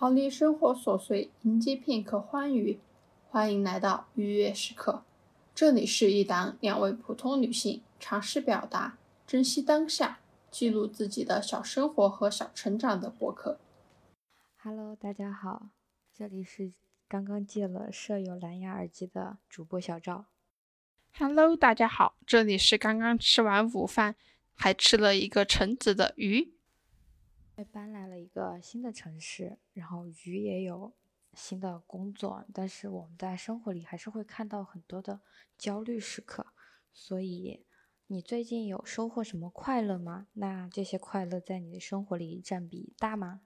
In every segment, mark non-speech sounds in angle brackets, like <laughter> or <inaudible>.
逃离生活琐碎，迎接片刻欢愉。欢迎来到愉悦时刻，这里是一档两位普通女性尝试表达、珍惜当下、记录自己的小生活和小成长的博客。Hello，大家好，这里是刚刚借了舍友蓝牙耳机的主播小赵。Hello，大家好，这里是刚刚吃完午饭还吃了一个橙子的鱼。搬来了一个新的城市，然后鱼也有新的工作，但是我们在生活里还是会看到很多的焦虑时刻。所以，你最近有收获什么快乐吗？那这些快乐在你的生活里占比大吗？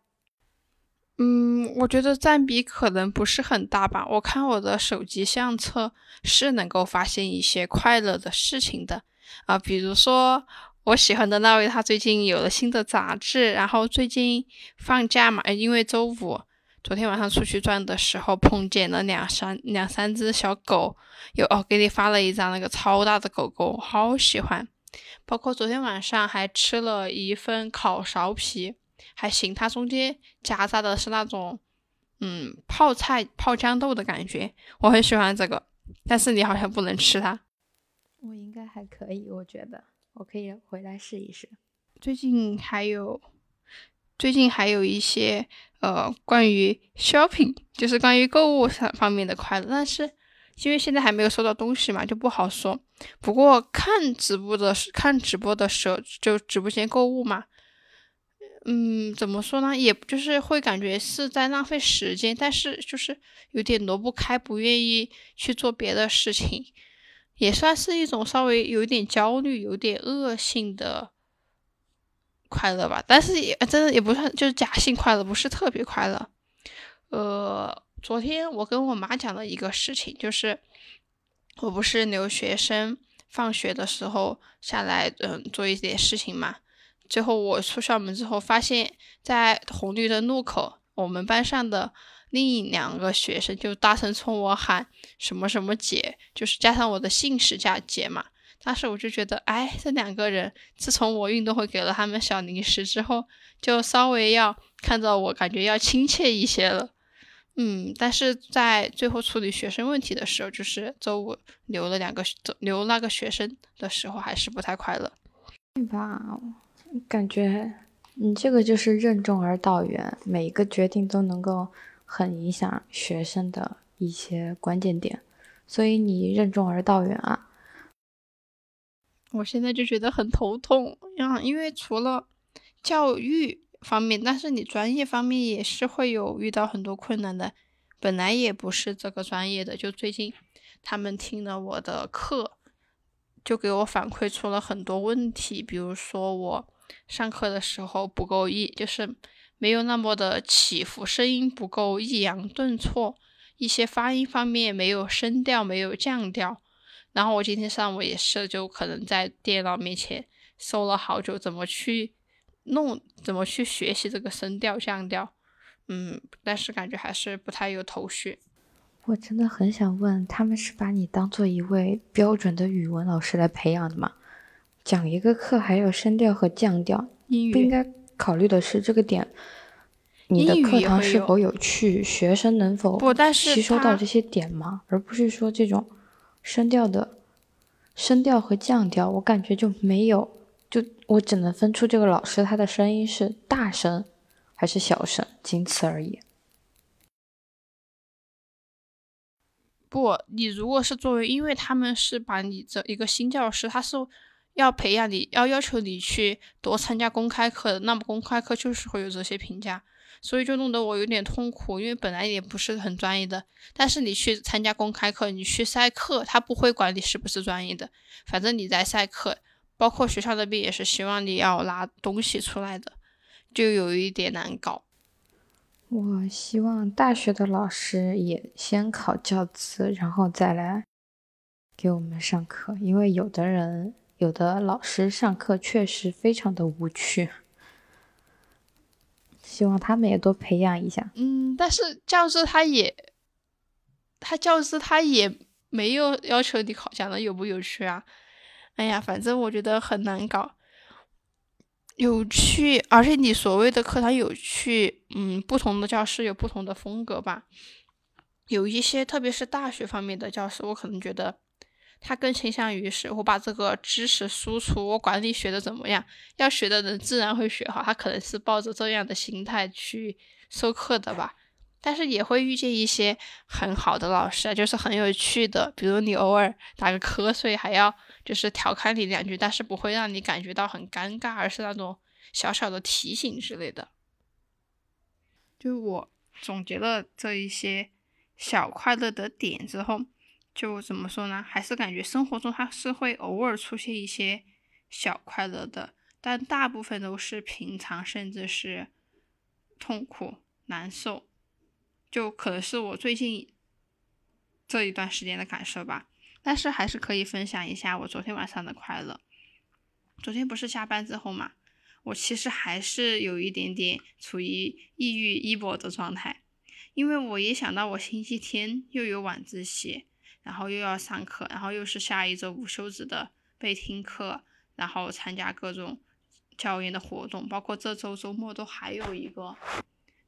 嗯，我觉得占比可能不是很大吧。我看我的手机相册是能够发现一些快乐的事情的啊，比如说。我喜欢的那位，他最近有了新的杂志，然后最近放假嘛，因为周五，昨天晚上出去转的时候碰见了两三两三只小狗，有哦，给你发了一张那个超大的狗狗，好喜欢。包括昨天晚上还吃了一份烤苕皮，还行，它中间夹杂的是那种嗯泡菜泡豇豆的感觉，我很喜欢这个，但是你好像不能吃它。我应该还可以，我觉得。我可以回来试一试。最近还有，最近还有一些呃关于 shopping，就是关于购物上方面的快乐，但是因为现在还没有收到东西嘛，就不好说。不过看直播的看直播的时候，就直播间购物嘛，嗯，怎么说呢？也就是会感觉是在浪费时间，但是就是有点挪不开，不愿意去做别的事情。也算是一种稍微有点焦虑、有点恶性的快乐吧，但是也真的也不算，就是假性快乐，不是特别快乐。呃，昨天我跟我妈讲了一个事情，就是我不是留学生，放学的时候下来，嗯，做一点事情嘛。最后我出校门之后，发现在红绿灯路口，我们班上的。另一两个学生就大声冲我喊什么什么姐，就是加上我的姓氏加姐嘛。当时我就觉得，哎，这两个人自从我运动会给了他们小零食之后，就稍微要看到我，感觉要亲切一些了。嗯，但是在最后处理学生问题的时候，就是周五留了两个留那个学生的时候，还是不太快乐。对吧？感觉你这个就是任重而道远，每一个决定都能够。很影响学生的一些关键点，所以你任重而道远啊。我现在就觉得很头痛呀，因为除了教育方面，但是你专业方面也是会有遇到很多困难的。本来也不是这个专业的，就最近他们听了我的课，就给我反馈出了很多问题，比如说我上课的时候不够意，就是。没有那么的起伏，声音不够抑扬顿挫，一些发音方面没有声调，没有降调。然后我今天上午也是，就可能在电脑面前搜了好久，怎么去弄，怎么去学习这个声调降调。嗯，但是感觉还是不太有头绪。我真的很想问，他们是把你当做一位标准的语文老师来培养的吗？讲一个课还有声调和降调，不应该？考虑的是这个点，你的课堂是否有趣，学生能否吸收到这些点吗？而不是说这种声调的声调和降调，我感觉就没有，就我只能分出这个老师他的声音是大声还是小声，仅此而已。不，你如果是作为，因为他们是把你这一个新教师，他是。要培养你，要要求你去多参加公开课，那么公开课就是会有这些评价，所以就弄得我有点痛苦，因为本来也不是很专业的，但是你去参加公开课，你去赛课，他不会管你是不是专业的，反正你在赛课，包括学校那边也是希望你要拿东西出来的，就有一点难搞。我希望大学的老师也先考教资，然后再来给我们上课，因为有的人。有的老师上课确实非常的无趣，希望他们也多培养一下。嗯，但是教师他也，他教师他也没有要求你考讲的有不有趣啊。哎呀，反正我觉得很难搞。有趣，而且你所谓的课堂有趣，嗯，不同的教室有不同的风格吧。有一些，特别是大学方面的教室，我可能觉得他更倾向于是我把这个知识输出，我管你学的怎么样，要学的人自然会学好。他可能是抱着这样的心态去授课的吧。但是也会遇见一些很好的老师啊，就是很有趣的，比如你偶尔打个瞌睡，还要就是调侃你两句，但是不会让你感觉到很尴尬，而是那种小小的提醒之类的。就我总结了这一些小快乐的点之后，就怎么说呢？还是感觉生活中它是会偶尔出现一些小快乐的，但大部分都是平常，甚至是痛苦、难受。就可能是我最近这一段时间的感受吧，但是还是可以分享一下我昨天晚上的快乐。昨天不是下班之后嘛，我其实还是有一点点处于抑郁 emo 的状态，因为我一想到我星期天又有晚自习，然后又要上课，然后又是下一周无休止的备听课，然后参加各种教研的活动，包括这周周末都还有一个。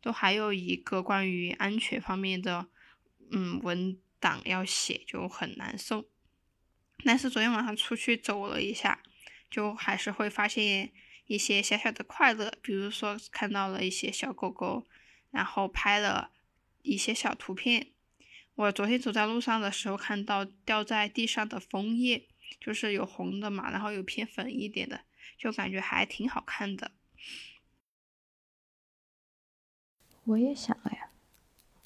都还有一个关于安全方面的，嗯，文档要写，就很难受。但是昨天晚上出去走了一下，就还是会发现一些小小的快乐，比如说看到了一些小狗狗，然后拍了一些小图片。我昨天走在路上的时候，看到掉在地上的枫叶，就是有红的嘛，然后有偏粉一点的，就感觉还挺好看的。我也想了呀，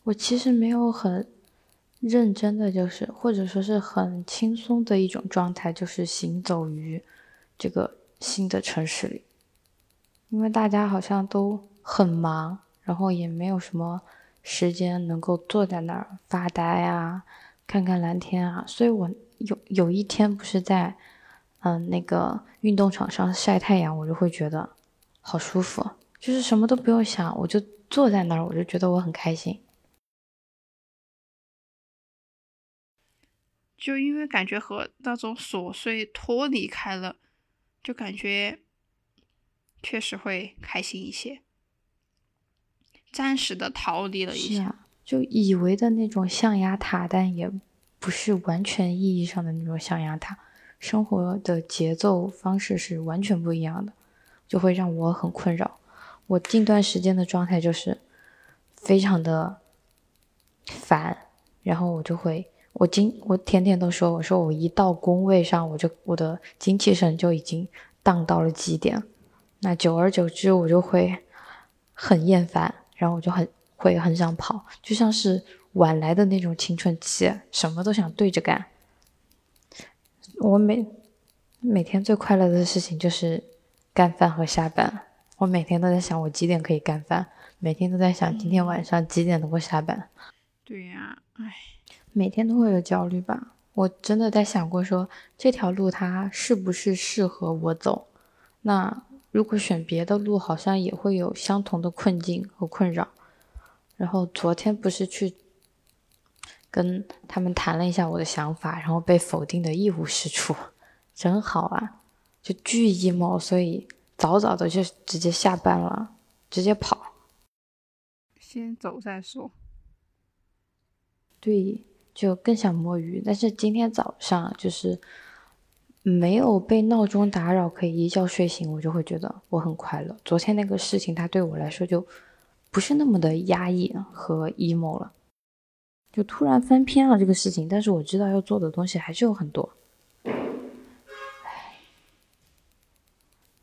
我其实没有很认真的，就是或者说是很轻松的一种状态，就是行走于这个新的城市里，因为大家好像都很忙，然后也没有什么时间能够坐在那儿发呆啊，看看蓝天啊，所以我有有一天不是在嗯那个运动场上晒太阳，我就会觉得好舒服，就是什么都不用想，我就。坐在那儿，我就觉得我很开心。就因为感觉和那种琐碎脱离开了，就感觉确实会开心一些，暂时的逃离了一下。就以为的那种象牙塔，但也不是完全意义上的那种象牙塔。生活的节奏方式是完全不一样的，就会让我很困扰。我近段时间的状态就是非常的烦，然后我就会，我今我天天都说，我说我一到工位上，我就我的精气神就已经荡到了极点，那久而久之，我就会很厌烦，然后我就很会很想跑，就像是晚来的那种青春期，什么都想对着干。我每每天最快乐的事情就是干饭和下班。我每天都在想我几点可以干饭，每天都在想今天晚上几点能够下班。对呀，唉，每天都会有焦虑吧？我真的在想过，说这条路它是不是适合我走？那如果选别的路，好像也会有相同的困境和困扰。然后昨天不是去跟他们谈了一下我的想法，然后被否定的一无是处，真好啊，就巨 emo，所以。早早的就直接下班了，直接跑，先走再说。对，就更想摸鱼。但是今天早上就是没有被闹钟打扰，可以一觉睡醒，我就会觉得我很快乐。昨天那个事情，它对我来说就不是那么的压抑和 emo 了，就突然翻篇了这个事情。但是我知道要做的东西还是有很多。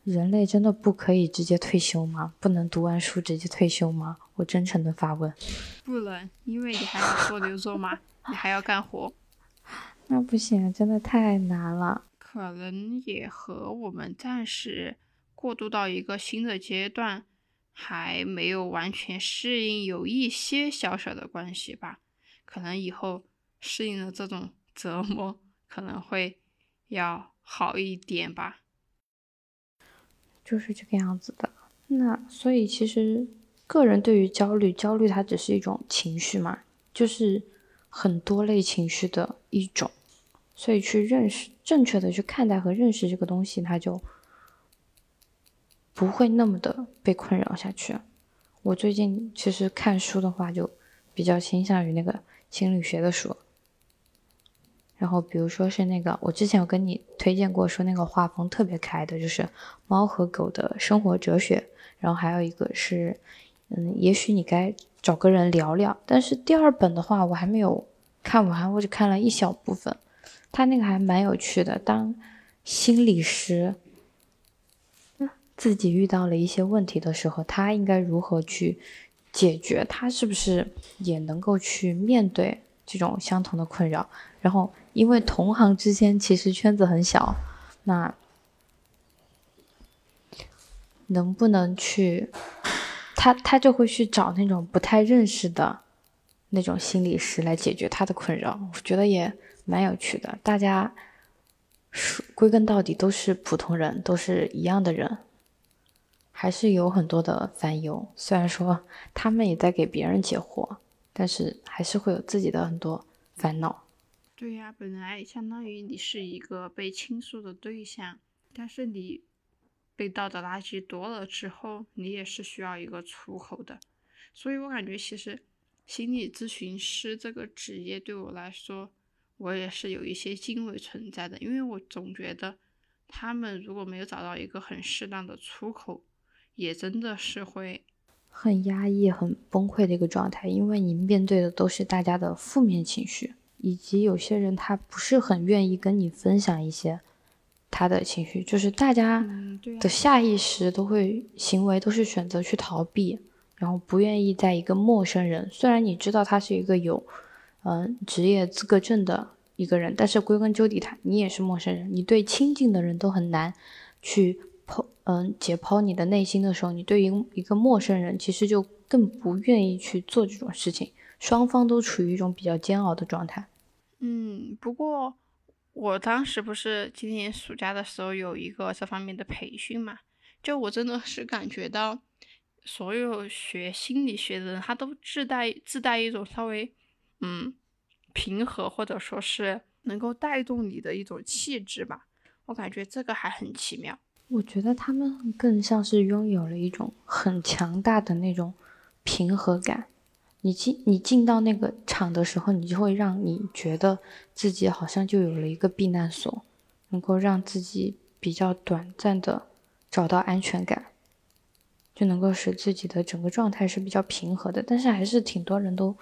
人类真的不可以直接退休吗？不能读完书直接退休吗？我真诚的发问。不能，因为你还要做牛做马，你还要干活。<laughs> 那不行，真的太难了。可能也和我们暂时过渡到一个新的阶段，还没有完全适应，有一些小小的关系吧。可能以后适应了这种 <laughs> 折磨，可能会要好一点吧。就是这个样子的，那所以其实个人对于焦虑，焦虑它只是一种情绪嘛，就是很多类情绪的一种，所以去认识正确的去看待和认识这个东西，它就不会那么的被困扰下去。我最近其实看书的话，就比较倾向于那个心理学的书。然后比如说是那个，我之前有跟你推荐过，说那个画风特别可爱的，就是《猫和狗的生活哲学》。然后还有一个是，嗯，也许你该找个人聊聊。但是第二本的话，我还没有看完，我只看了一小部分。他那个还蛮有趣的，当心理师自己遇到了一些问题的时候，他应该如何去解决？他是不是也能够去面对这种相同的困扰？然后，因为同行之间其实圈子很小，那能不能去他他就会去找那种不太认识的那种心理师来解决他的困扰？我觉得也。蛮有趣的，大家归根到底都是普通人，都是一样的人，还是有很多的烦忧。虽然说他们也在给别人解惑，但是还是会有自己的很多烦恼。对呀，本来相当于你是一个被倾诉的对象，但是你被倒的垃圾多了之后，你也是需要一个出口的。所以我感觉，其实心理咨询师这个职业对我来说。我也是有一些敬畏存在的，因为我总觉得他们如果没有找到一个很适当的出口，也真的是会很压抑、很崩溃的一个状态。因为你面对的都是大家的负面情绪，以及有些人他不是很愿意跟你分享一些他的情绪，就是大家的下意识都会行为都是选择去逃避，然后不愿意在一个陌生人，虽然你知道他是一个有。嗯，职业资格证的一个人，但是归根究底，他你也是陌生人，你对亲近的人都很难去剖，嗯，解剖你的内心的时候，你对于一个陌生人，其实就更不愿意去做这种事情，双方都处于一种比较煎熬的状态。嗯，不过我当时不是今年暑假的时候有一个这方面的培训嘛，就我真的是感觉到，所有学心理学的人，他都自带自带一种稍微。嗯，平和或者说是能够带动你的一种气质吧，我感觉这个还很奇妙。我觉得他们更像是拥有了一种很强大的那种平和感。你进你进到那个场的时候，你就会让你觉得自己好像就有了一个避难所，能够让自己比较短暂的找到安全感，就能够使自己的整个状态是比较平和的。但是还是挺多人都。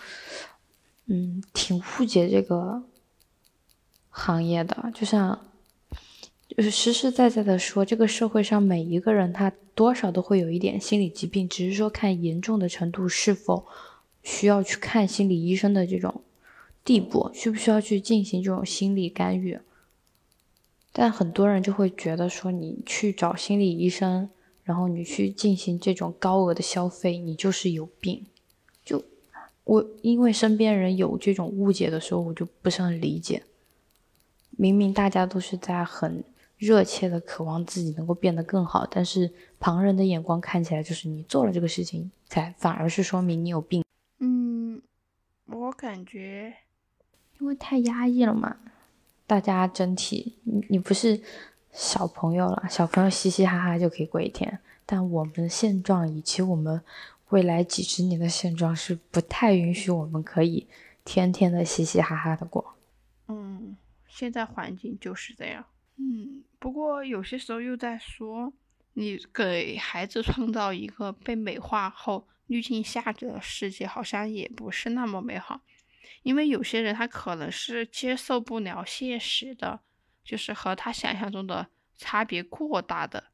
嗯，挺误解这个行业的，就像就是实实在在的说，这个社会上每一个人他多少都会有一点心理疾病，只是说看严重的程度是否需要去看心理医生的这种地步，需不需要去进行这种心理干预。但很多人就会觉得说，你去找心理医生，然后你去进行这种高额的消费，你就是有病。我因为身边人有这种误解的时候，我就不是很理解。明明大家都是在很热切的渴望自己能够变得更好，但是旁人的眼光看起来就是你做了这个事情，才反而是说明你有病。嗯，我感觉因为太压抑了嘛，大家整体你你不是小朋友了，小朋友嘻嘻哈哈就可以过一天，但我们现状以及我们。未来几十年的现状是不太允许我们可以天天的嘻嘻哈哈的过。嗯，现在环境就是这样。嗯，不过有些时候又在说，你给孩子创造一个被美化后滤镜下的世界，好像也不是那么美好。因为有些人他可能是接受不了现实的，就是和他想象中的差别过大的，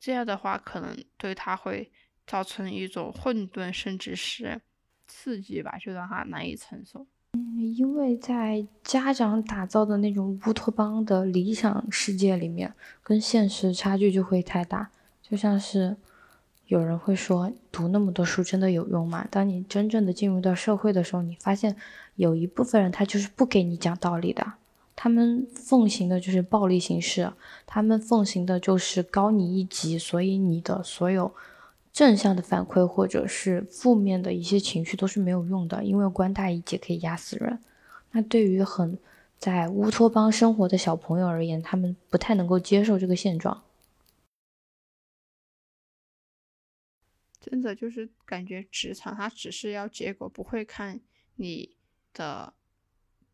这样的话可能对他会。造成一种混沌，甚至是刺激吧，就让他难以承受。嗯，因为在家长打造的那种乌托邦的理想世界里面，跟现实差距就会太大。就像是有人会说，读那么多书真的有用吗？当你真正的进入到社会的时候，你发现有一部分人他就是不给你讲道理的，他们奉行的就是暴力形式，他们奉行的就是高你一级，所以你的所有。正向的反馈或者是负面的一些情绪都是没有用的，因为官大一级可以压死人。那对于很在乌托邦生活的小朋友而言，他们不太能够接受这个现状。真的就是感觉职场它只是要结果，不会看你的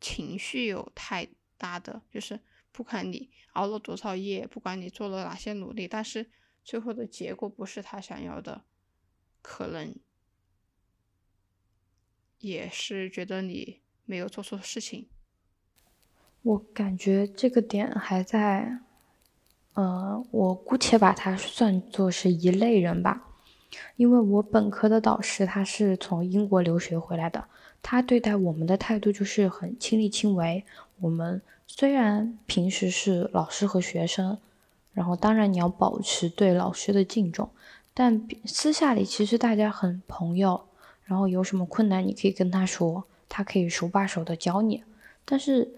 情绪有太大的，就是不管你熬了多少夜，不管你做了哪些努力，但是最后的结果不是他想要的，可能也是觉得你没有做错事情。我感觉这个点还在，呃，我姑且把它算作是一类人吧。因为我本科的导师他是从英国留学回来的，他对待我们的态度就是很亲力亲为。我们虽然平时是老师和学生，然后当然你要保持对老师的敬重，但私下里其实大家很朋友。然后有什么困难你可以跟他说，他可以手把手的教你。但是，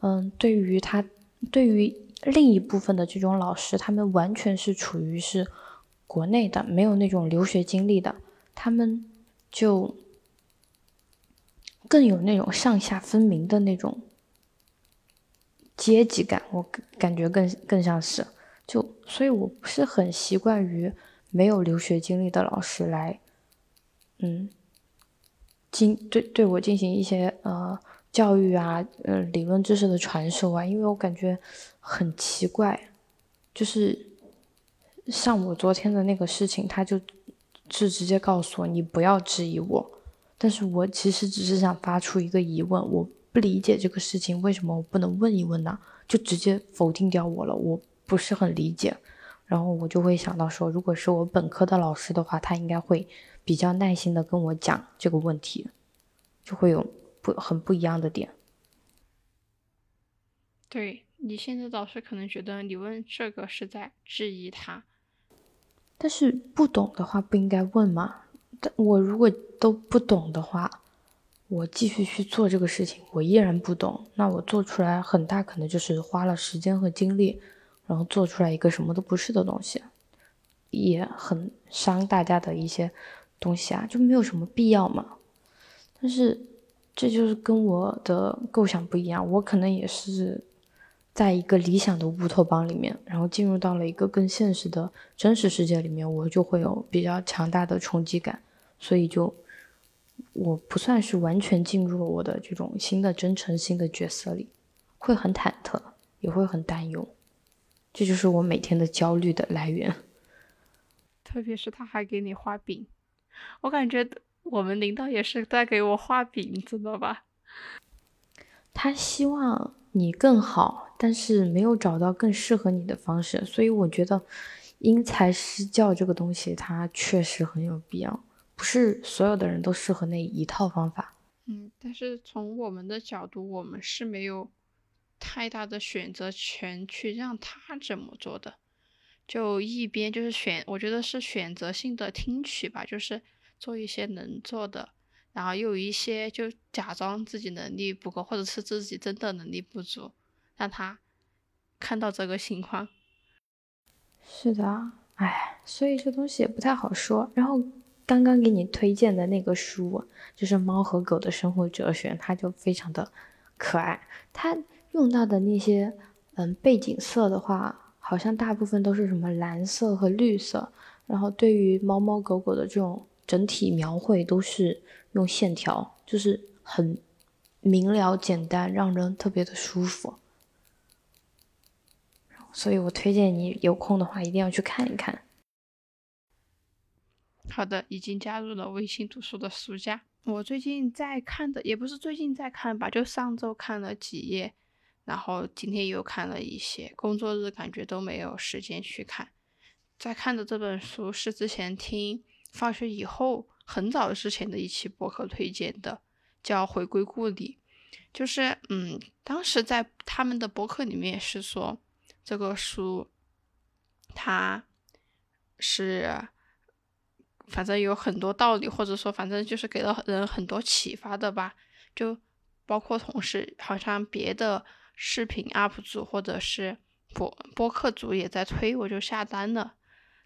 嗯，对于他，对于另一部分的这种老师，他们完全是处于是。国内的没有那种留学经历的，他们就更有那种上下分明的那种阶级感，我感觉更更像是就，所以我不是很习惯于没有留学经历的老师来，嗯，进对对我进行一些呃教育啊，呃理论知识的传授啊，因为我感觉很奇怪，就是。像我昨天的那个事情，他就是直接告诉我你不要质疑我，但是我其实只是想发出一个疑问，我不理解这个事情为什么我不能问一问呢？就直接否定掉我了，我不是很理解。然后我就会想到说，如果是我本科的老师的话，他应该会比较耐心的跟我讲这个问题，就会有不很不一样的点。对你现在导师可能觉得你问这个是在质疑他。但是不懂的话不应该问吗？但我如果都不懂的话，我继续去做这个事情，我依然不懂，那我做出来很大可能就是花了时间和精力，然后做出来一个什么都不是的东西，也很伤大家的一些东西啊，就没有什么必要嘛。但是这就是跟我的构想不一样，我可能也是。在一个理想的乌托邦里面，然后进入到了一个更现实的真实世界里面，我就会有比较强大的冲击感，所以就我不算是完全进入了我的这种新的真诚新的角色里，会很忐忑，也会很担忧，这就是我每天的焦虑的来源。特别是他还给你画饼，我感觉我们领导也是在给我画饼，知道吧？他希望。你更好，但是没有找到更适合你的方式，所以我觉得因材施教这个东西它确实很有必要，不是所有的人都适合那一套方法。嗯，但是从我们的角度，我们是没有太大的选择权去让他怎么做的，就一边就是选，我觉得是选择性的听取吧，就是做一些能做的。然后又有一些就假装自己能力不够，或者是自己真的能力不足，让他看到这个情况。是的，哎，所以这东西也不太好说。然后刚刚给你推荐的那个书，就是《猫和狗的生活哲学》，它就非常的可爱。它用到的那些嗯背景色的话，好像大部分都是什么蓝色和绿色。然后对于猫猫狗狗的这种整体描绘，都是。用线条就是很明了简单，让人特别的舒服，所以我推荐你有空的话一定要去看一看。好的，已经加入了微信读书的书架。我最近在看的也不是最近在看吧，就上周看了几页，然后今天又看了一些。工作日感觉都没有时间去看。在看的这本书是之前听放学以后。很早之前的一期博客推荐的，叫《回归故里》，就是嗯，当时在他们的博客里面是说这个书，它是反正有很多道理，或者说反正就是给了人很多启发的吧。就包括同事，好像别的视频 UP 主或者是博播客主也在推，我就下单了。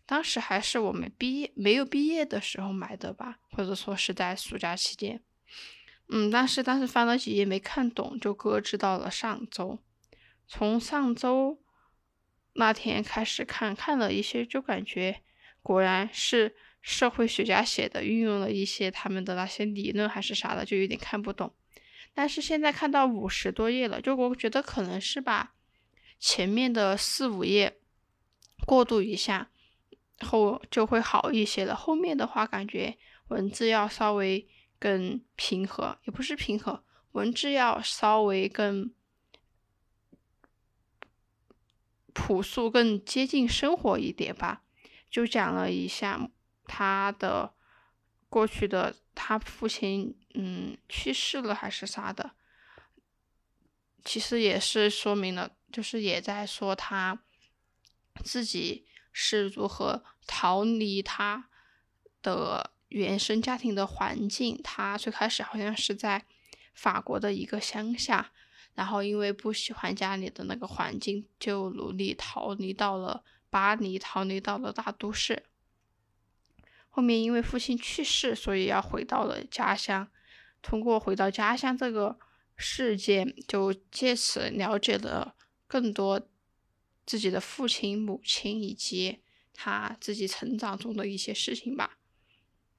当时还是我们毕业没有毕业的时候买的吧，或者说是在暑假期间。嗯，但是当时翻了几页没看懂，就搁置到了上周。从上周那天开始看，看了一些，就感觉果然是社会学家写的，运用了一些他们的那些理论还是啥的，就有点看不懂。但是现在看到五十多页了，就我觉得可能是把前面的四五页过渡一下，后就会好一些了。后面的话，感觉文字要稍微更平和，也不是平和，文字要稍微更朴素、更接近生活一点吧。就讲了一下他的过去的，他父亲嗯去世了还是啥的，其实也是说明了，就是也在说他自己是如何逃离他的原生家庭的环境。他最开始好像是在法国的一个乡下，然后因为不喜欢家里的那个环境，就努力逃离到了。巴黎逃离到了大都市，后面因为父亲去世，所以要回到了家乡。通过回到家乡这个事件，就借此了解了更多自己的父亲、母亲以及他自己成长中的一些事情吧。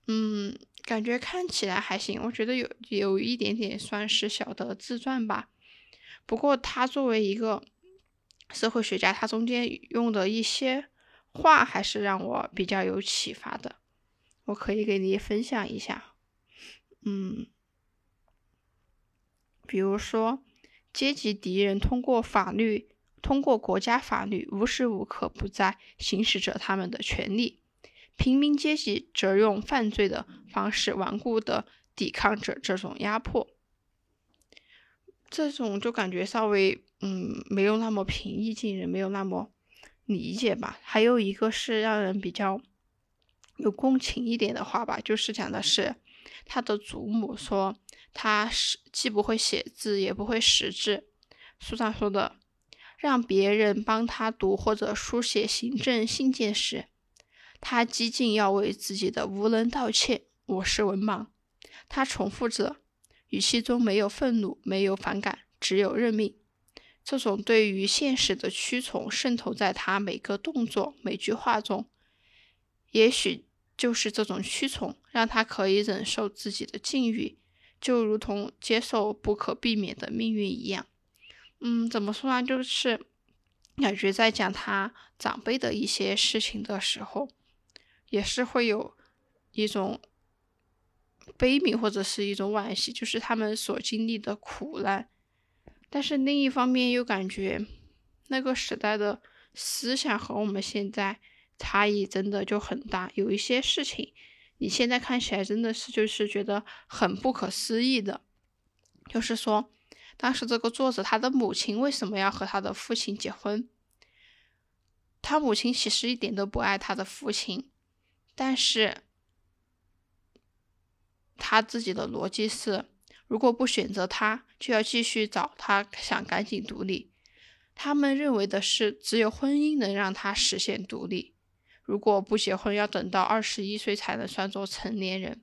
嗯，感觉看起来还行，我觉得有有一点点算是小的自传吧。不过他作为一个。社会学家他中间用的一些话还是让我比较有启发的，我可以给你分享一下。嗯，比如说，阶级敌人通过法律，通过国家法律，无时无刻不在行使着他们的权利；平民阶级则用犯罪的方式顽固的抵抗着这种压迫。这种就感觉稍微。嗯，没有那么平易近人，没有那么理解吧。还有一个是让人比较有共情一点的话吧，就是讲的是他的祖母说他是既不会写字，也不会识字。书上说的，让别人帮他读或者书写行政信件时，他激进要为自己的无能道歉。我是文盲。他重复着，语气中没有愤怒，没有反感，只有认命。这种对于现实的屈从渗透在他每个动作、每句话中，也许就是这种屈从让他可以忍受自己的境遇，就如同接受不可避免的命运一样。嗯，怎么说呢？就是感觉在讲他长辈的一些事情的时候，也是会有一种悲悯或者是一种惋惜，就是他们所经历的苦难。但是另一方面又感觉，那个时代的思想和我们现在差异真的就很大。有一些事情，你现在看起来真的是就是觉得很不可思议的。就是说，当时这个作者他的母亲为什么要和他的父亲结婚？他母亲其实一点都不爱他的父亲，但是他自己的逻辑是。如果不选择他，就要继续找他，想赶紧独立。他们认为的是，只有婚姻能让他实现独立。如果不结婚，要等到二十一岁才能算作成年人。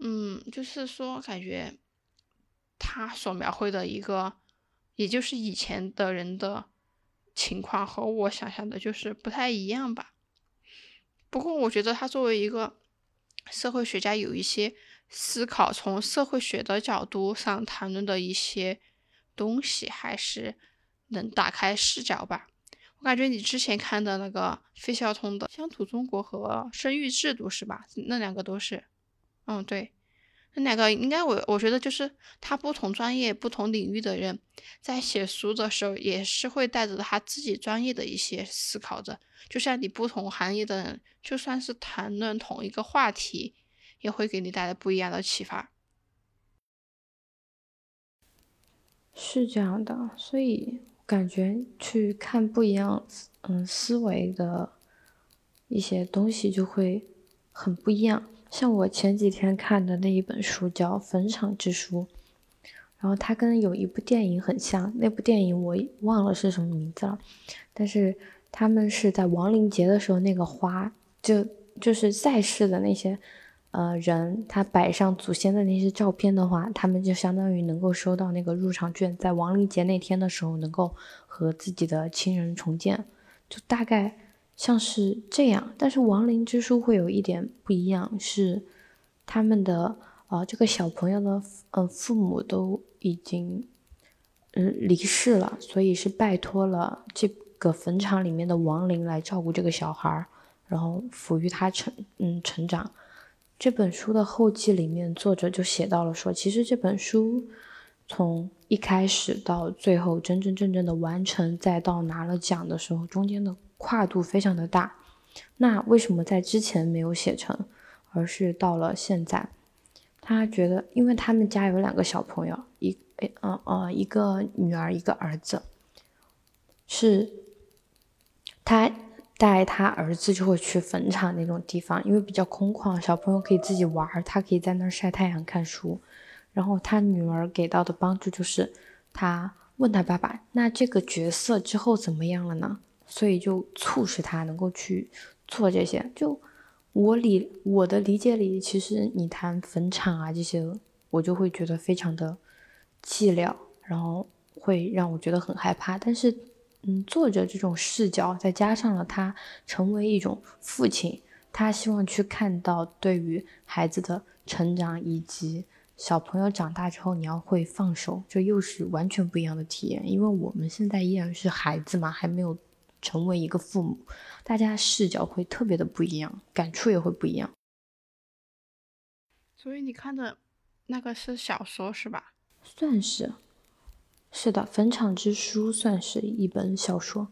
嗯，就是说，感觉他所描绘的一个，也就是以前的人的情况，和我想象的就是不太一样吧。不过，我觉得他作为一个社会学家，有一些。思考从社会学的角度上谈论的一些东西，还是能打开视角吧。我感觉你之前看的那个费孝通的《乡土中国》和《生育制度》是吧？那两个都是，嗯，对，那两个应该我我觉得就是他不同专业、不同领域的人在写书的时候，也是会带着他自己专业的一些思考的。就像你不同行业的人，就算是谈论同一个话题。也会给你带来不一样的启发，是这样的，所以感觉去看不一样，嗯，思维的一些东西就会很不一样。像我前几天看的那一本书叫《坟场之书》，然后它跟有一部电影很像，那部电影我忘了是什么名字了，但是他们是在亡灵节的时候，那个花就就是在世的那些。呃，人他摆上祖先的那些照片的话，他们就相当于能够收到那个入场券，在亡灵节那天的时候能够和自己的亲人重见，就大概像是这样，但是亡灵之书会有一点不一样，是他们的呃这个小朋友的呃父母都已经嗯离世了，所以是拜托了这个坟场里面的亡灵来照顾这个小孩儿，然后抚育他成嗯成长。这本书的后记里面，作者就写到了说，其实这本书从一开始到最后真真正正的完成，再到拿了奖的时候，中间的跨度非常的大。那为什么在之前没有写成，而是到了现在？他觉得，因为他们家有两个小朋友，一诶嗯呃一个女儿一个儿子，是他。带他儿子就会去坟场那种地方，因为比较空旷，小朋友可以自己玩，他可以在那儿晒太阳看书。然后他女儿给到的帮助就是，他问他爸爸：“那这个角色之后怎么样了呢？”所以就促使他能够去做这些。就我理我的理解里，其实你谈坟场啊这些，我就会觉得非常的寂寥，然后会让我觉得很害怕。但是。嗯，作者这种视角，再加上了他成为一种父亲，他希望去看到对于孩子的成长以及小朋友长大之后，你要会放手，这又是完全不一样的体验。因为我们现在依然是孩子嘛，还没有成为一个父母，大家视角会特别的不一样，感触也会不一样。所以你看的那个是小说是吧？算是。是的，《坟场之书》算是一本小说。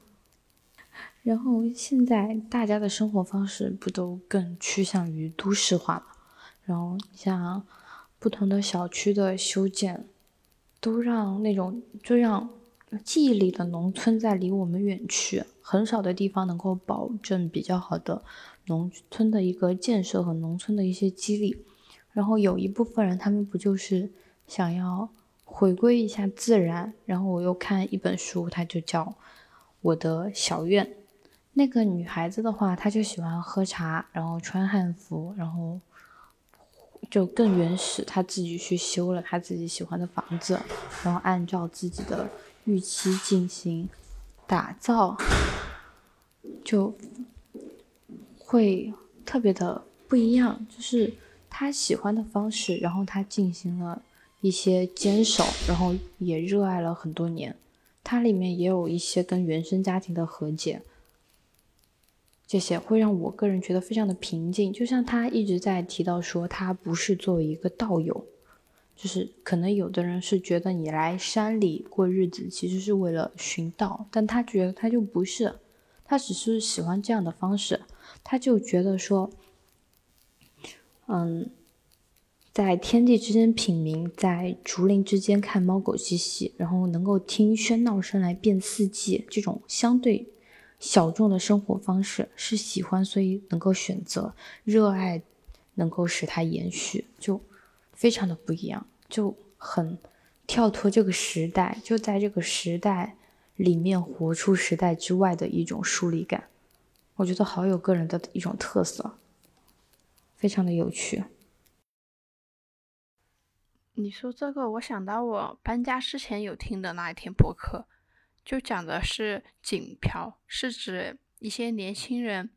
然后现在大家的生活方式不都更趋向于都市化了？然后像不同的小区的修建，都让那种就让记忆里的农村在离我们远去，很少的地方能够保证比较好的农村的一个建设和农村的一些激励。然后有一部分人，他们不就是想要？回归一下自然，然后我又看一本书，它就叫《我的小院》。那个女孩子的话，她就喜欢喝茶，然后穿汉服，然后就更原始。她自己去修了她自己喜欢的房子，然后按照自己的预期进行打造，就会特别的不一样。就是她喜欢的方式，然后她进行了。一些坚守，然后也热爱了很多年。它里面也有一些跟原生家庭的和解，这些会让我个人觉得非常的平静。就像他一直在提到说，他不是作为一个道友，就是可能有的人是觉得你来山里过日子其实是为了寻道，但他觉得他就不是，他只是喜欢这样的方式，他就觉得说，嗯。在天地之间品茗，在竹林之间看猫狗嬉戏，然后能够听喧闹声来辨四季，这种相对小众的生活方式是喜欢，所以能够选择热爱，能够使它延续，就非常的不一样，就很跳脱这个时代，就在这个时代里面活出时代之外的一种疏离感，我觉得好有个人的一种特色，非常的有趣。你说这个，我想到我搬家之前有听的那一天播客，就讲的是锦漂，是指一些年轻人，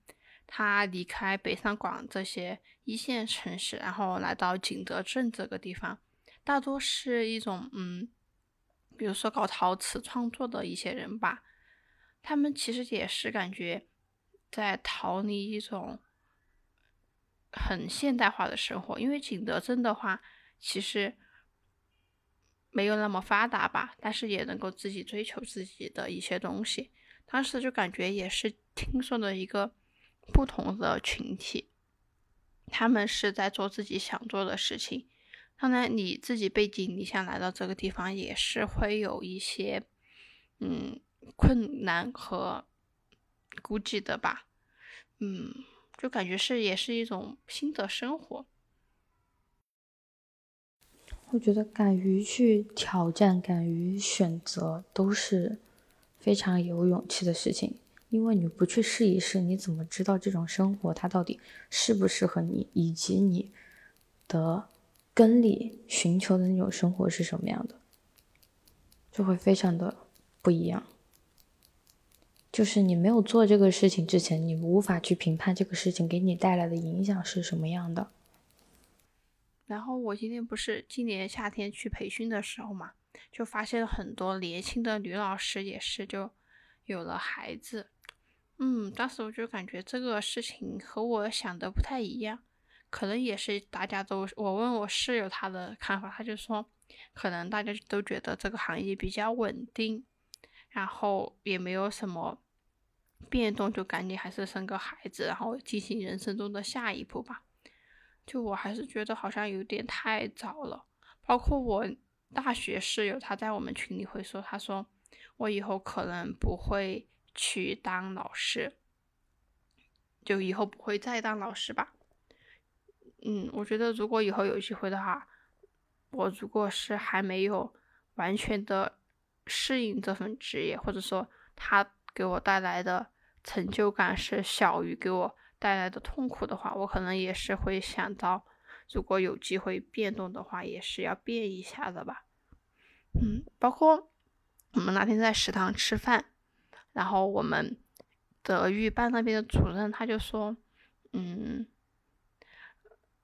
他离开北上广这些一线城市，然后来到景德镇这个地方，大多是一种嗯，比如说搞陶瓷创作的一些人吧，他们其实也是感觉在逃离一种很现代化的生活，因为景德镇的话，其实。没有那么发达吧，但是也能够自己追求自己的一些东西。当时就感觉也是听说的一个不同的群体，他们是在做自己想做的事情。当然，你自己背井离乡来到这个地方，也是会有一些嗯困难和估计的吧。嗯，就感觉是也是一种新的生活。我觉得敢于去挑战、敢于选择都是非常有勇气的事情。因为你不去试一试，你怎么知道这种生活它到底适不适合你，以及你的根里寻求的那种生活是什么样的，就会非常的不一样。就是你没有做这个事情之前，你无法去评判这个事情给你带来的影响是什么样的。然后我今天不是今年夏天去培训的时候嘛，就发现很多年轻的女老师也是就有了孩子。嗯，当时我就感觉这个事情和我想的不太一样，可能也是大家都我问我室友他的看法，他就说可能大家都觉得这个行业比较稳定，然后也没有什么。变动就赶紧还是生个孩子，然后进行人生中的下一步吧。就我还是觉得好像有点太早了。包括我大学室友，他在我们群里会说，他说我以后可能不会去当老师，就以后不会再当老师吧。嗯，我觉得如果以后有机会的话，我如果是还没有完全的适应这份职业，或者说他。给我带来的成就感是小于给我带来的痛苦的话，我可能也是会想到，如果有机会变动的话，也是要变一下的吧。嗯，包括我们那天在食堂吃饭，然后我们德育办那边的主任他就说，嗯，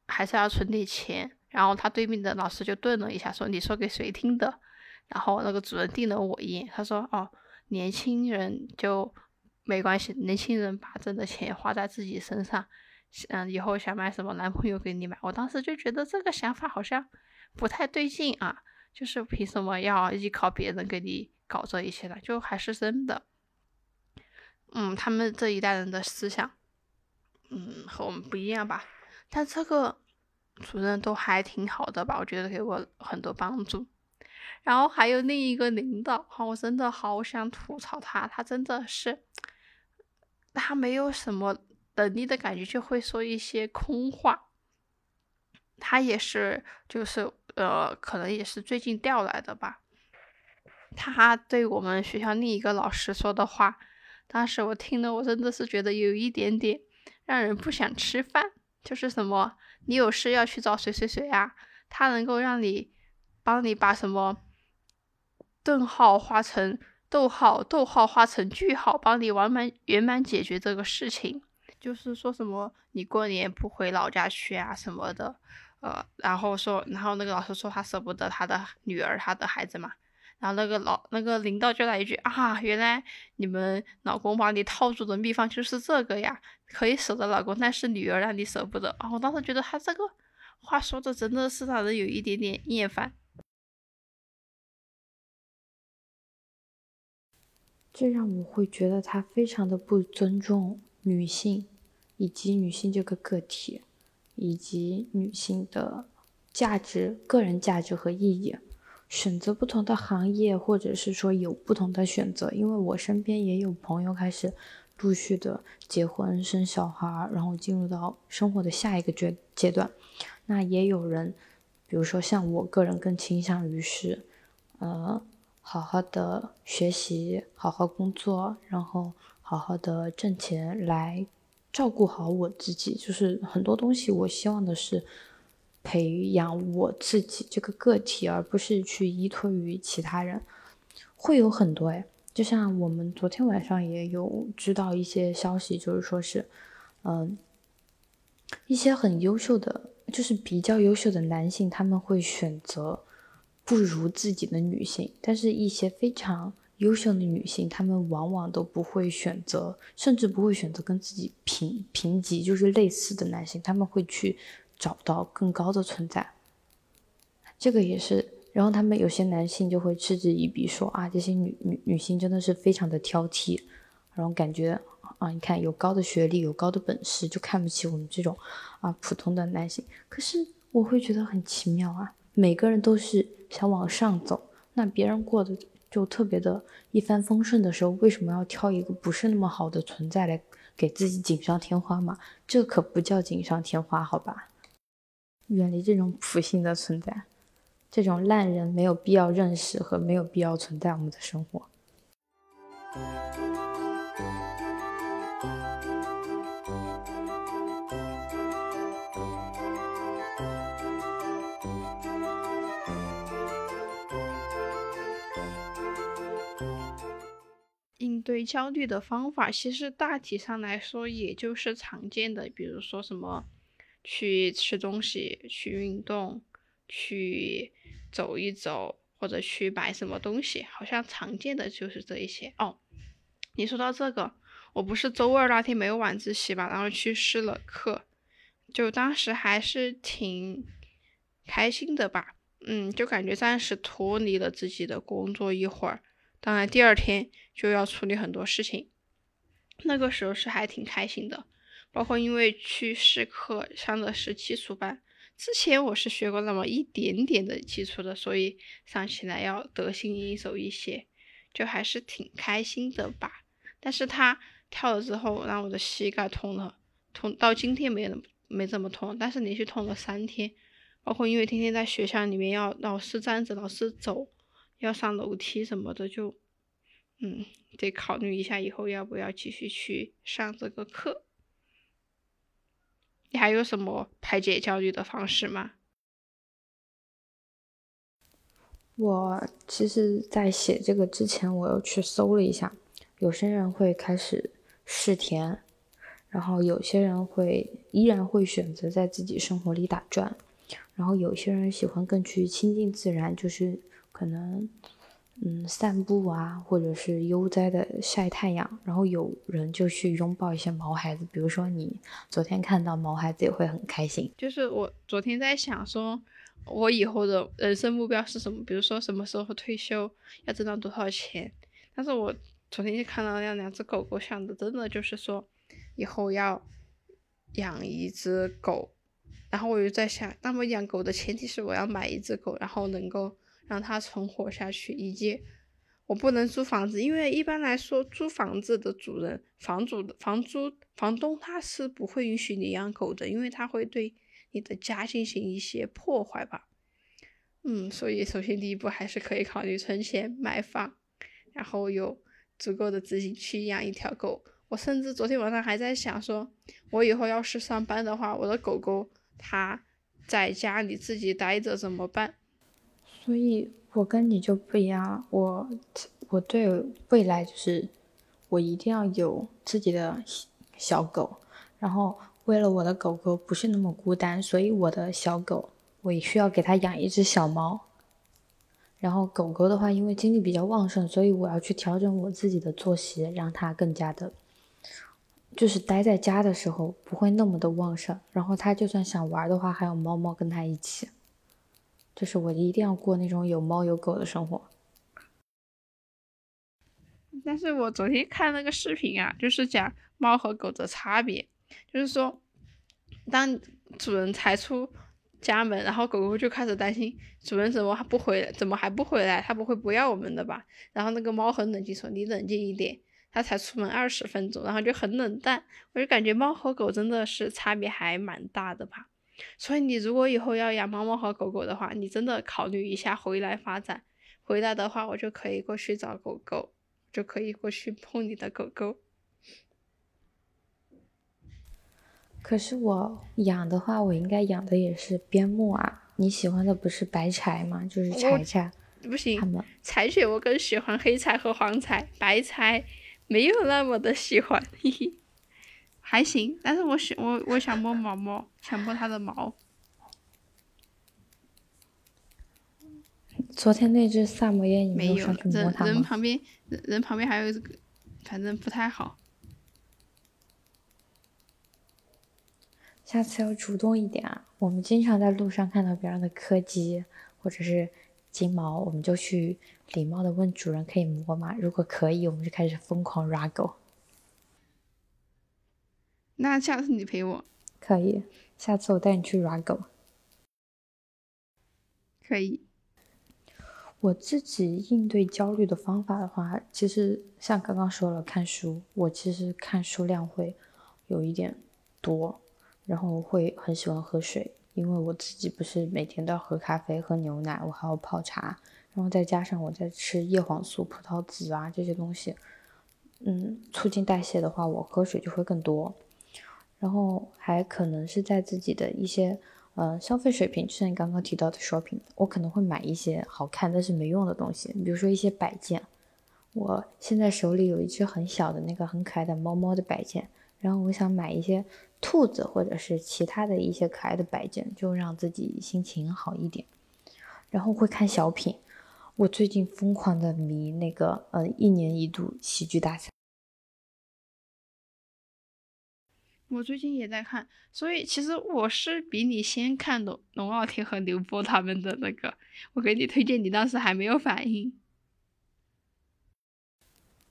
还是要存点钱。然后他对面的老师就顿了一下，说：“你说给谁听的？”然后那个主任盯了我一眼，他说：“哦。”年轻人就没关系，年轻人把挣的钱花在自己身上，嗯，以后想买什么男朋友给你买。我当时就觉得这个想法好像不太对劲啊，就是凭什么要依靠别人给你搞这一切呢？就还是真的，嗯，他们这一代人的思想，嗯，和我们不一样吧。但这个主任都还挺好的吧，我觉得给我很多帮助。然后还有另一个领导哈，我真的好想吐槽他，他真的是，他没有什么能力的感觉，就会说一些空话。他也是，就是呃，可能也是最近调来的吧。他对我们学校另一个老师说的话，当时我听了，我真的是觉得有一点点让人不想吃饭。就是什么，你有事要去找谁谁谁啊？他能够让你帮你把什么？顿号画成逗号，逗号画成句号，帮你完满圆满解决这个事情。就是说什么你过年不回老家去啊什么的，呃，然后说，然后那个老师说他舍不得他的女儿，他的孩子嘛。然后那个老那个领导就来一句啊，原来你们老公把你套住的秘方就是这个呀，可以舍得老公，但是女儿让你舍不得啊。我当时觉得他这个话说的真的是让人有一点点厌烦。这让我会觉得他非常的不尊重女性，以及女性这个个体，以及女性的价值、个人价值和意义。选择不同的行业，或者是说有不同的选择，因为我身边也有朋友开始陆续的结婚、生小孩，然后进入到生活的下一个阶阶段。那也有人，比如说像我个人更倾向于是，呃。好好的学习，好好工作，然后好好的挣钱来照顾好我自己。就是很多东西，我希望的是培养我自己这个个体，而不是去依托于其他人。会有很多哎，就像我们昨天晚上也有知道一些消息，就是说是，嗯，一些很优秀的，就是比较优秀的男性，他们会选择。不如自己的女性，但是一些非常优秀的女性，她们往往都不会选择，甚至不会选择跟自己平平级，就是类似的男性，他们会去找到更高的存在。这个也是，然后他们有些男性就会嗤之以鼻，说啊，这些女女女性真的是非常的挑剔，然后感觉啊，你看有高的学历，有高的本事，就看不起我们这种啊普通的男性。可是我会觉得很奇妙啊，每个人都是。想往上走，那别人过得就特别的一帆风顺的时候，为什么要挑一个不是那么好的存在来给自己锦上添花嘛？这可不叫锦上添花，好吧？远离这种普信的存在，这种烂人没有必要认识和没有必要存在我们的生活。对焦虑的方法，其实大体上来说，也就是常见的，比如说什么去吃东西、去运动、去走一走，或者去买什么东西，好像常见的就是这一些哦。你说到这个，我不是周二那天没有晚自习吧，然后去试了课，就当时还是挺开心的吧。嗯，就感觉暂时脱离了自己的工作一会儿，当然第二天就要处理很多事情，那个时候是还挺开心的。包括因为去试课上的是基础班，之前我是学过那么一点点的基础的，所以上起来要得心应手一些，就还是挺开心的吧。但是他跳了之后，让我的膝盖痛了，痛到今天没没怎么痛，但是连续痛了三天。包括因为天天在学校里面要老是站着，老是走，要上楼梯什么的，就，嗯，得考虑一下以后要不要继续去上这个课。你还有什么排解焦虑的方式吗？我其实，在写这个之前，我又去搜了一下，有些人会开始试田，然后有些人会依然会选择在自己生活里打转。然后有些人喜欢更去亲近自然，就是可能，嗯，散步啊，或者是悠哉的晒太阳。然后有人就去拥抱一些毛孩子，比如说你昨天看到毛孩子也会很开心。就是我昨天在想说，我以后的人生目标是什么？比如说什么时候退休，要挣到多少钱？但是我昨天就看到那两只狗狗，想的真的就是说，以后要养一只狗。然后我就在想，那么养狗的前提是我要买一只狗，然后能够让它存活下去，以及我不能租房子，因为一般来说租房子的主人、房主、房租、房东他是不会允许你养狗的，因为他会对你的家进行一些破坏吧。嗯，所以首先第一步还是可以考虑存钱买房，然后有足够的资金去养一条狗。我甚至昨天晚上还在想，说我以后要是上班的话，我的狗狗。它在家里自己待着怎么办？所以我跟你就不一样，我我对未来就是我一定要有自己的小狗，然后为了我的狗狗不是那么孤单，所以我的小狗我也需要给它养一只小猫。然后狗狗的话，因为精力比较旺盛，所以我要去调整我自己的作息，让它更加的。就是待在家的时候不会那么的旺盛，然后它就算想玩的话，还有猫猫跟它一起。就是我一定要过那种有猫有狗的生活。但是我昨天看那个视频啊，就是讲猫和狗的差别，就是说，当主人才出家门，然后狗狗就开始担心主人怎么还不回来，怎么还不回来？它不会不要我们的吧？然后那个猫很冷静说：“你冷静一点。”他才出门二十分钟，然后就很冷淡，我就感觉猫和狗真的是差别还蛮大的吧。所以你如果以后要养猫猫和狗狗的话，你真的考虑一下回来发展。回来的话，我就可以过去找狗狗，就可以过去 <laughs> 碰你的狗狗。可是我养的话，我应该养的也是边牧啊。你喜欢的不是白柴吗？就是柴柴。不行，柴犬我更喜欢黑柴和黄柴，白柴。没有那么的喜欢，嘿嘿，还行，但是我想我我想摸毛毛，想摸它的毛。昨天那只萨摩耶，你没有上去摸它？人人旁边，人人旁边还有一个，反正不太好。下次要主动一点啊！我们经常在路上看到别人的柯基，或者是。金毛，我们就去礼貌的问主人可以摸吗？如果可以，我们就开始疯狂 r 狗。那下次你陪我。可以，下次我带你去 r 狗。可以。我自己应对焦虑的方法的话，其实像刚刚说了，看书。我其实看书量会有一点多，然后会很喜欢喝水。因为我自己不是每天都要喝咖啡、喝牛奶，我还要泡茶，然后再加上我在吃叶黄素、葡萄籽啊这些东西，嗯，促进代谢的话，我喝水就会更多。然后还可能是在自己的一些呃消费水平，就像你刚刚提到的 shopping，我可能会买一些好看但是没用的东西，比如说一些摆件，我现在手里有一只很小的那个很可爱的猫猫的摆件，然后我想买一些兔子或者是其他的一些可爱的摆件，就让自己心情好一点。然后会看小品，我最近疯狂的迷那个呃一年一度喜剧大赛。我最近也在看，所以其实我是比你先看的龙傲天和刘波他们的那个，我给你推荐，你当时还没有反应。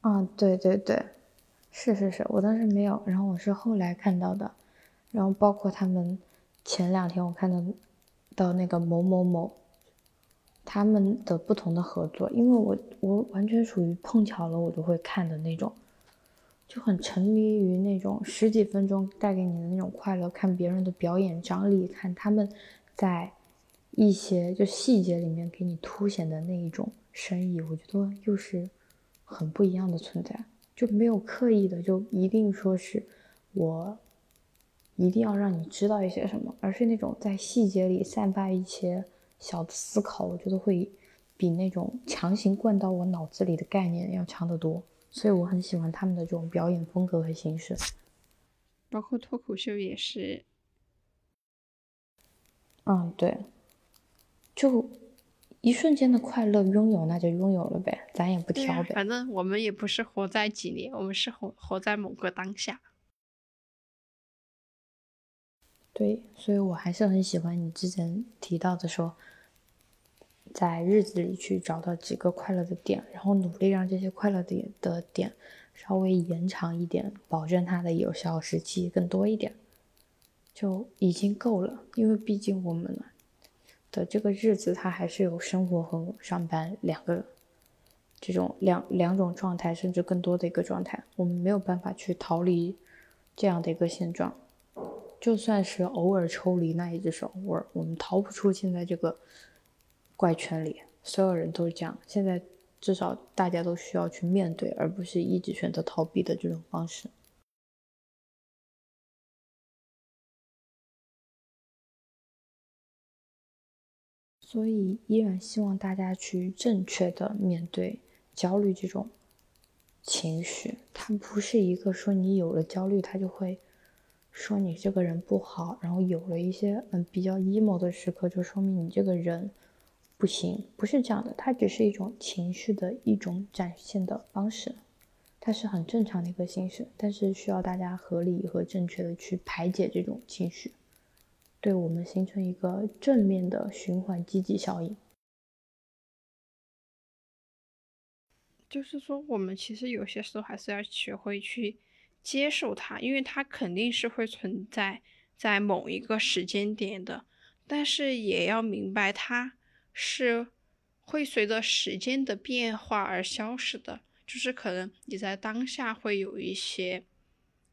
啊，对对对，是是是，我当时没有，然后我是后来看到的，然后包括他们前两天我看到到那个某某某他们的不同的合作，因为我我完全属于碰巧了我就会看的那种。就很沉迷于那种十几分钟带给你的那种快乐，看别人的表演张力，看他们在一些就细节里面给你凸显的那一种深意，我觉得又是很不一样的存在，就没有刻意的就一定说是我一定要让你知道一些什么，而是那种在细节里散发一些小的思考，我觉得会比那种强行灌到我脑子里的概念要强得多。所以我很喜欢他们的这种表演风格和形式，包括脱口秀也是。嗯，对，就一瞬间的快乐拥有，那就拥有了呗，咱也不挑呗。反正我们也不是活在几年，我们是活活在某个当下。对，所以我还是很喜欢你之前提到的说。在日子里去找到几个快乐的点，然后努力让这些快乐点的点稍微延长一点，保证它的有效时期更多一点，就已经够了。因为毕竟我们的这个日子，它还是有生活和上班两个这种两两种状态，甚至更多的一个状态，我们没有办法去逃离这样的一个现状。就算是偶尔抽离，那一只手偶尔，我们逃不出现在这个。怪圈里，所有人都是这样。现在至少大家都需要去面对，而不是一直选择逃避的这种方式。所以，依然希望大家去正确的面对焦虑这种情绪。它不是一个说你有了焦虑，他就会说你这个人不好。然后有了一些嗯比较 emo 的时刻，就说明你这个人。不行，不是这样的，它只是一种情绪的一种展现的方式，它是很正常的一个形式，但是需要大家合理和正确的去排解这种情绪，对我们形成一个正面的循环积极效应。就是说，我们其实有些时候还是要学会去接受它，因为它肯定是会存在在某一个时间点的，但是也要明白它。是会随着时间的变化而消失的，就是可能你在当下会有一些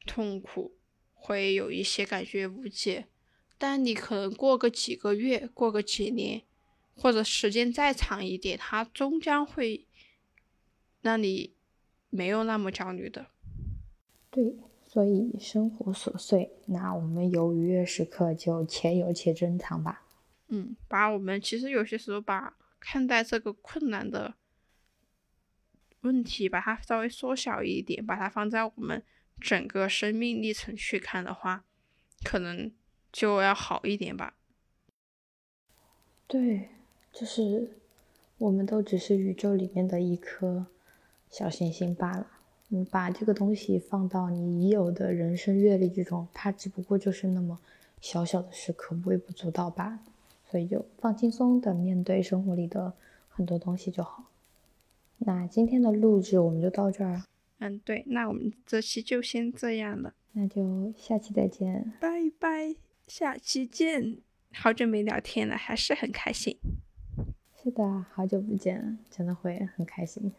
痛苦，会有一些感觉无解，但你可能过个几个月，过个几年，或者时间再长一点，它终将会让你没有那么焦虑的。对，所以生活琐碎，那我们有愉悦时刻就且有且珍藏吧。嗯，把我们其实有些时候把看待这个困难的问题，把它稍微缩小一点，把它放在我们整个生命历程去看的话，可能就要好一点吧。对，就是我们都只是宇宙里面的一颗小行星罢了。你把这个东西放到你已有的人生阅历之中，它只不过就是那么小小的时刻，微不足道罢了。所以就放轻松的面对生活里的很多东西就好。那今天的录制我们就到这儿。嗯，对，那我们这期就先这样了。那就下期再见，拜拜，下期见。好久没聊天了，还是很开心。是的，好久不见，真的会很开心。